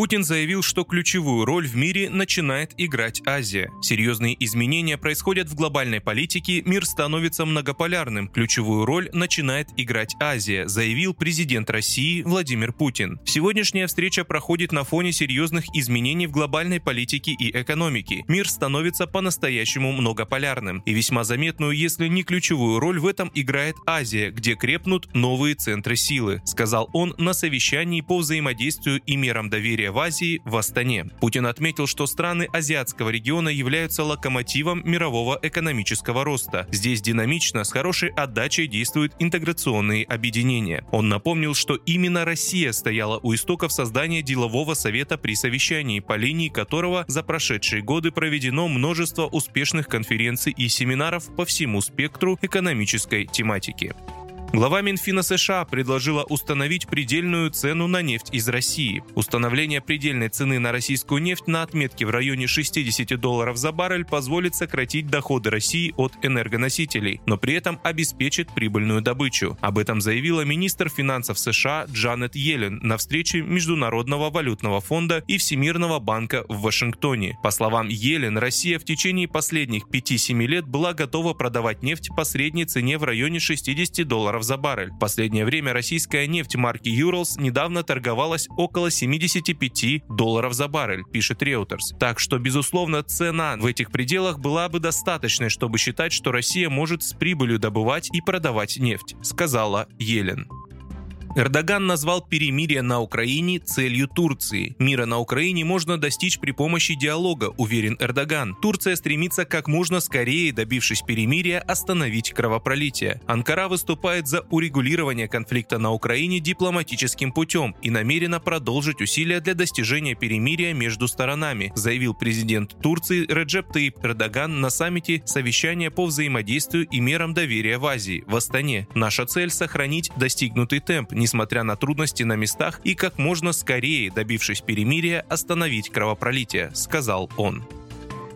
Путин заявил, что ключевую роль в мире начинает играть Азия. Серьезные изменения происходят в глобальной политике, мир становится многополярным. Ключевую роль начинает играть Азия, заявил президент России Владимир Путин. Сегодняшняя встреча проходит на фоне серьезных изменений в глобальной политике и экономике. Мир становится по-настоящему многополярным. И весьма заметную, если не ключевую роль в этом играет Азия, где крепнут новые центры силы, сказал он на совещании по взаимодействию и мерам доверия в Азии в Астане. Путин отметил, что страны азиатского региона являются локомотивом мирового экономического роста. Здесь динамично, с хорошей отдачей действуют интеграционные объединения. Он напомнил, что именно Россия стояла у истоков создания делового совета при совещании, по линии которого за прошедшие годы проведено множество успешных конференций и семинаров по всему спектру экономической тематики. Глава Минфина США предложила установить предельную цену на нефть из России. Установление предельной цены на российскую нефть на отметке в районе 60 долларов за баррель позволит сократить доходы России от энергоносителей, но при этом обеспечит прибыльную добычу. Об этом заявила министр финансов США Джанет Йеллен на встрече Международного валютного фонда и Всемирного банка в Вашингтоне. По словам Йеллен, Россия в течение последних 5-7 лет была готова продавать нефть по средней цене в районе 60 долларов долларов за баррель. В последнее время российская нефть марки Urals недавно торговалась около 75 долларов за баррель, пишет Reuters. Так что, безусловно, цена в этих пределах была бы достаточной, чтобы считать, что Россия может с прибылью добывать и продавать нефть, сказала Елен. Эрдоган назвал перемирие на Украине целью Турции. Мира на Украине можно достичь при помощи диалога, уверен Эрдоган. Турция стремится как можно скорее, добившись перемирия, остановить кровопролитие. Анкара выступает за урегулирование конфликта на Украине дипломатическим путем и намерена продолжить усилия для достижения перемирия между сторонами, заявил президент Турции Реджеп Таип Эрдоган на саммите совещания по взаимодействию и мерам доверия в Азии в Астане. Наша цель – сохранить достигнутый темп, несмотря на трудности на местах и как можно скорее, добившись перемирия, остановить кровопролитие, сказал он.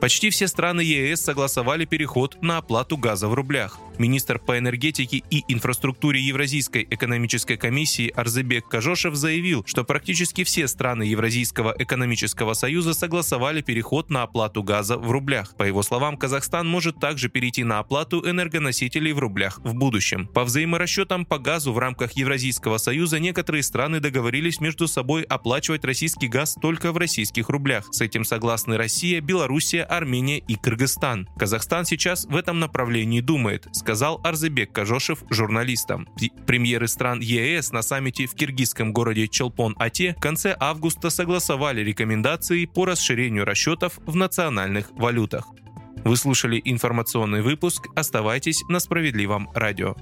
Почти все страны ЕС согласовали переход на оплату газа в рублях. Министр по энергетике и инфраструктуре Евразийской экономической комиссии Арзебек Кажошев заявил, что практически все страны Евразийского экономического союза согласовали переход на оплату газа в рублях. По его словам, Казахстан может также перейти на оплату энергоносителей в рублях в будущем. По взаиморасчетам по газу в рамках Евразийского союза некоторые страны договорились между собой оплачивать российский газ только в российских рублях. С этим согласны Россия, Белоруссия, Армения и Кыргызстан. Казахстан сейчас в этом направлении думает, сказал Арзебек Кажошев журналистам. Премьеры стран ЕС на саммите в киргизском городе Челпон-Ате в конце августа согласовали рекомендации по расширению расчетов в национальных валютах. Вы слушали информационный выпуск. Оставайтесь на справедливом радио.